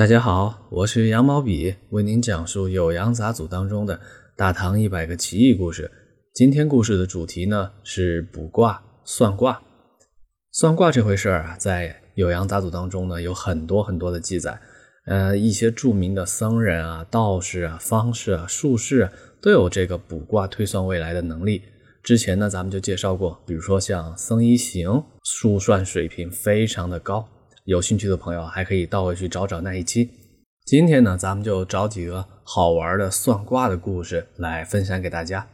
大家好，我是羊毛笔，为您讲述《酉阳杂俎》当中的大唐一百个奇异故事。今天故事的主题呢是卜卦、算卦。算卦这回事儿啊，在《酉阳杂俎》当中呢有很多很多的记载。呃，一些著名的僧人啊、道士啊、方士啊、术士啊，都有这个卜卦推算未来的能力。之前呢，咱们就介绍过，比如说像僧一行，术算水平非常的高。有兴趣的朋友还可以倒回去找找那一期。今天呢，咱们就找几个好玩的算卦的故事来分享给大家。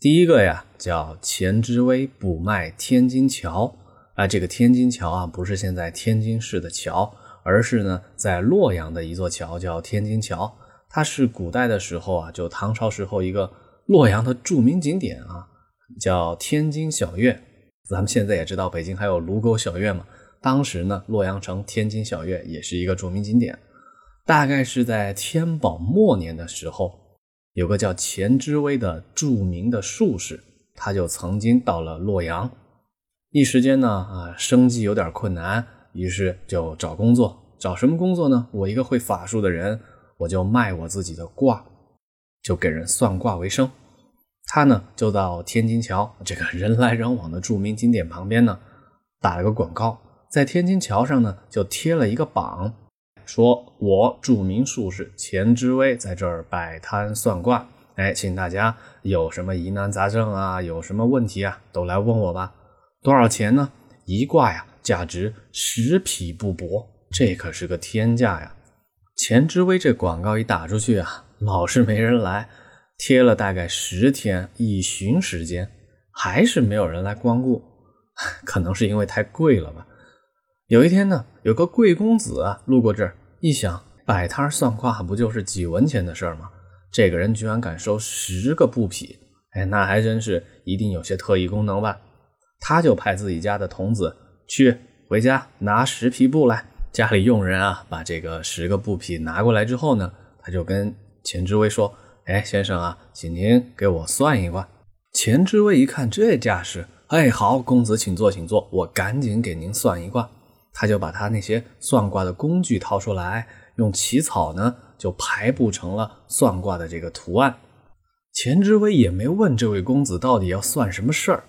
第一个呀，叫钱之威补脉天津桥。啊，这个天津桥啊，不是现在天津市的桥，而是呢在洛阳的一座桥，叫天津桥。它是古代的时候啊，就唐朝时候一个洛阳的著名景点啊，叫天津小院。咱们现在也知道，北京还有卢沟小院嘛。当时呢，洛阳城天津小院也是一个著名景点。大概是在天宝末年的时候，有个叫钱之微的著名的术士，他就曾经到了洛阳。一时间呢，啊，生计有点困难，于是就找工作。找什么工作呢？我一个会法术的人，我就卖我自己的卦，就给人算卦为生。他呢，就到天津桥这个人来人往的著名景点旁边呢，打了个广告。在天津桥上呢，就贴了一个榜，说我著名术士钱之微在这儿摆摊算卦，哎，请大家有什么疑难杂症啊，有什么问题啊，都来问我吧。多少钱呢？一卦呀，价值十匹布帛，这可是个天价呀。钱之微这广告一打出去啊，老是没人来，贴了大概十天一旬时间，还是没有人来光顾，可能是因为太贵了吧。有一天呢，有个贵公子啊路过这儿，一想摆摊算卦不就是几文钱的事儿吗？这个人居然敢收十个布匹，哎，那还真是一定有些特异功能吧？他就派自己家的童子去回家拿十匹布来。家里佣人啊，把这个十个布匹拿过来之后呢，他就跟钱之微说：“哎，先生啊，请您给我算一卦。”钱之微一看这架势，哎，好，公子请坐，请坐，我赶紧给您算一卦。他就把他那些算卦的工具掏出来，用起草呢就排布成了算卦的这个图案。钱之微也没问这位公子到底要算什么事儿，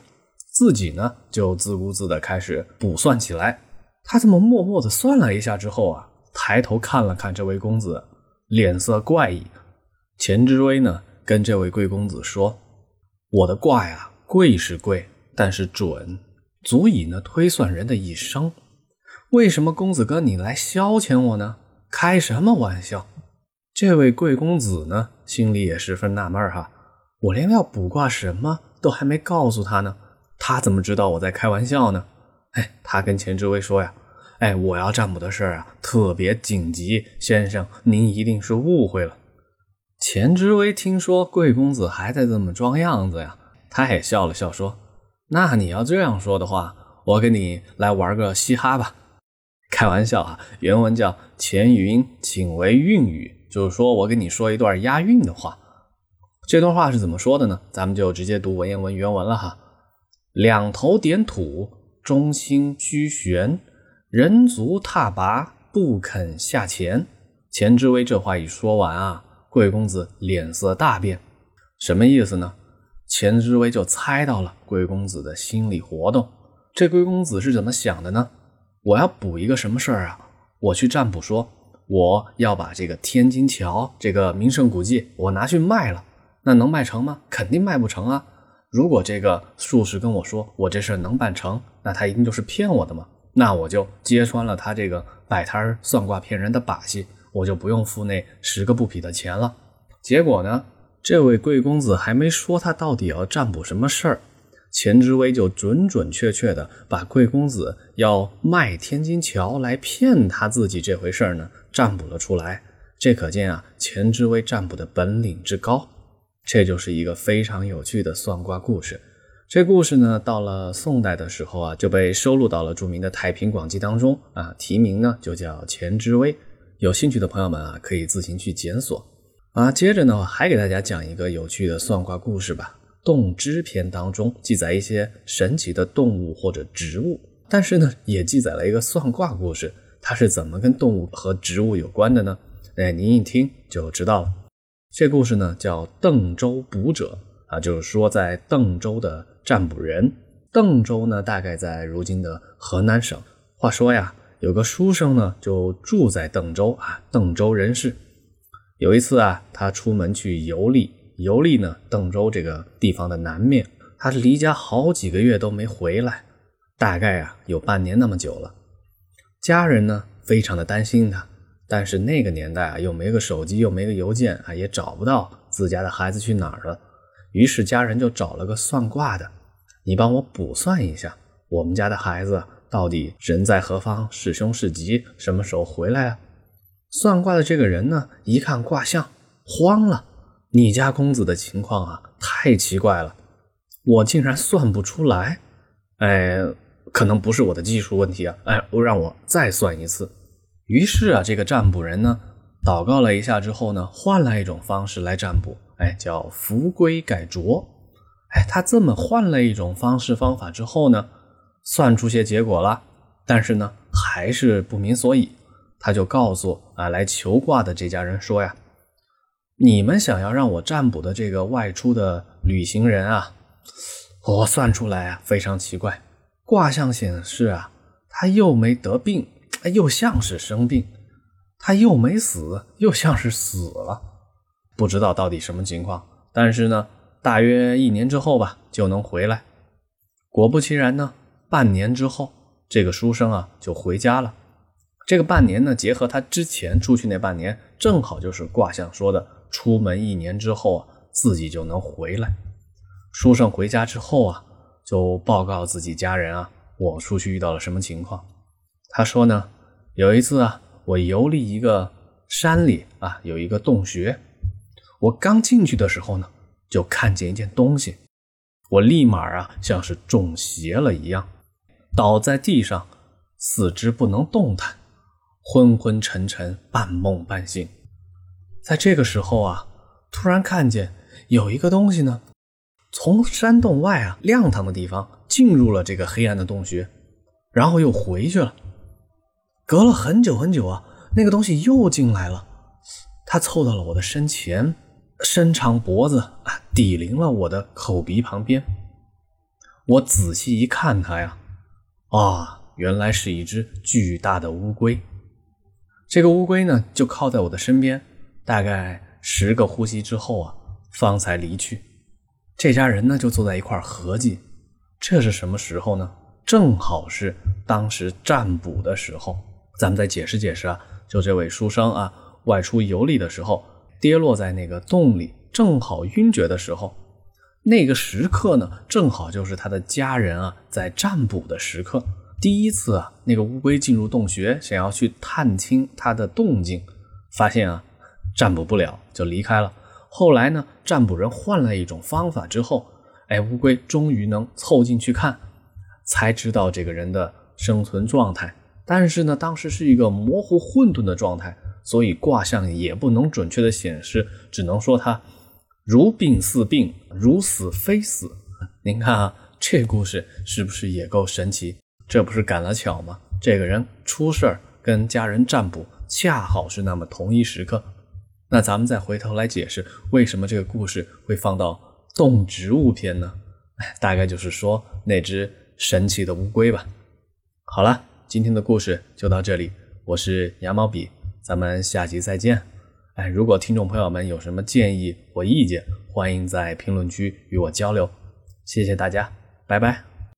自己呢就自顾自的开始卜算起来。他这么默默的算了一下之后啊，抬头看了看这位公子，脸色怪异。钱之微呢跟这位贵公子说：“我的卦呀，贵是贵，但是准，足以呢推算人的一生。”为什么公子哥你来消遣我呢？开什么玩笑？这位贵公子呢，心里也十分纳闷哈。我连要卜卦什么都还没告诉他呢，他怎么知道我在开玩笑呢？哎，他跟钱之微说呀：“哎，我要占卜的事儿啊，特别紧急，先生您一定是误会了。”钱之微听说贵公子还在这么装样子呀，他也笑了笑说：“那你要这样说的话，我跟你来玩个嘻哈吧。”开玩笑啊，原文叫“钱云请为韵语”，就是说我跟你说一段押韵的话。这段话是怎么说的呢？咱们就直接读文言文原文了哈。两头点土，中心居悬，人足踏拔，不肯下钱。钱之微这话一说完啊，贵公子脸色大变，什么意思呢？钱之微就猜到了贵公子的心理活动。这贵公子是怎么想的呢？我要补一个什么事儿啊？我去占卜说，我要把这个天津桥这个名胜古迹，我拿去卖了，那能卖成吗？肯定卖不成啊！如果这个术士跟我说我这事能办成，那他一定就是骗我的嘛。那我就揭穿了他这个摆摊算卦骗人的把戏，我就不用付那十个布匹的钱了。结果呢，这位贵公子还没说他到底要占卜什么事儿。钱之微就准准确确的把贵公子要卖天津桥来骗他自己这回事呢占卜了出来，这可见啊钱之微占卜的本领之高。这就是一个非常有趣的算卦故事。这故事呢到了宋代的时候啊就被收录到了著名的《太平广记》当中啊，题名呢就叫钱之微。有兴趣的朋友们啊可以自行去检索啊。接着呢还给大家讲一个有趣的算卦故事吧。动之篇当中记载一些神奇的动物或者植物，但是呢，也记载了一个算卦故事。它是怎么跟动物和植物有关的呢？哎，您一听就知道了。这故事呢叫邓州卜者啊，就是说在邓州的占卜人。邓州呢大概在如今的河南省。话说呀，有个书生呢就住在邓州啊，邓州人士。有一次啊，他出门去游历，游历呢邓州这个地方的南面，他离家好几个月都没回来，大概啊有半年那么久了。家人呢非常的担心他，但是那个年代啊又没个手机，又没个邮件啊，也找不到自家的孩子去哪儿了。于是家人就找了个算卦的，你帮我卜算一下，我们家的孩子到底人在何方，是凶是吉，什么时候回来啊？算卦的这个人呢，一看卦象，慌了。你家公子的情况啊，太奇怪了，我竟然算不出来。哎，可能不是我的技术问题啊。哎，让我再算一次。于是啊，这个占卜人呢，祷告了一下之后呢，换了一种方式来占卜。哎，叫扶规改拙。哎，他这么换了一种方式方法之后呢，算出些结果了，但是呢，还是不明所以。他就告诉啊来求卦的这家人说呀：“你们想要让我占卜的这个外出的旅行人啊，我算出来啊非常奇怪，卦象显示啊他又没得病，又像是生病；他又没死，又像是死了，不知道到底什么情况。但是呢，大约一年之后吧就能回来。果不其然呢，半年之后，这个书生啊就回家了。”这个半年呢，结合他之前出去那半年，正好就是卦象说的，出门一年之后啊，自己就能回来。书生回家之后啊，就报告自己家人啊，我出去遇到了什么情况。他说呢，有一次啊，我游历一个山里啊，有一个洞穴，我刚进去的时候呢，就看见一件东西，我立马啊，像是中邪了一样，倒在地上，四肢不能动弹。昏昏沉沉，半梦半醒，在这个时候啊，突然看见有一个东西呢，从山洞外啊亮堂的地方进入了这个黑暗的洞穴，然后又回去了。隔了很久很久啊，那个东西又进来了，它凑到了我的身前，伸长脖子啊，抵临了我的口鼻旁边。我仔细一看，它呀，啊，原来是一只巨大的乌龟。这个乌龟呢，就靠在我的身边，大概十个呼吸之后啊，方才离去。这家人呢，就坐在一块合计，这是什么时候呢？正好是当时占卜的时候。咱们再解释解释啊，就这位书生啊，外出游历的时候，跌落在那个洞里，正好晕厥的时候，那个时刻呢，正好就是他的家人啊在占卜的时刻。第一次啊，那个乌龟进入洞穴，想要去探清它的动静，发现啊，占卜不了，就离开了。后来呢，占卜人换了一种方法之后，哎，乌龟终于能凑进去看，才知道这个人的生存状态。但是呢，当时是一个模糊混沌的状态，所以卦象也不能准确的显示，只能说他如病似病，如死非死。您看啊，这故事是不是也够神奇？这不是赶了巧吗？这个人出事儿跟家人占卜，恰好是那么同一时刻。那咱们再回头来解释，为什么这个故事会放到动植物篇呢？大概就是说那只神奇的乌龟吧。好了，今天的故事就到这里，我是羊毛笔，咱们下集再见。哎，如果听众朋友们有什么建议或意见，欢迎在评论区与我交流。谢谢大家，拜拜。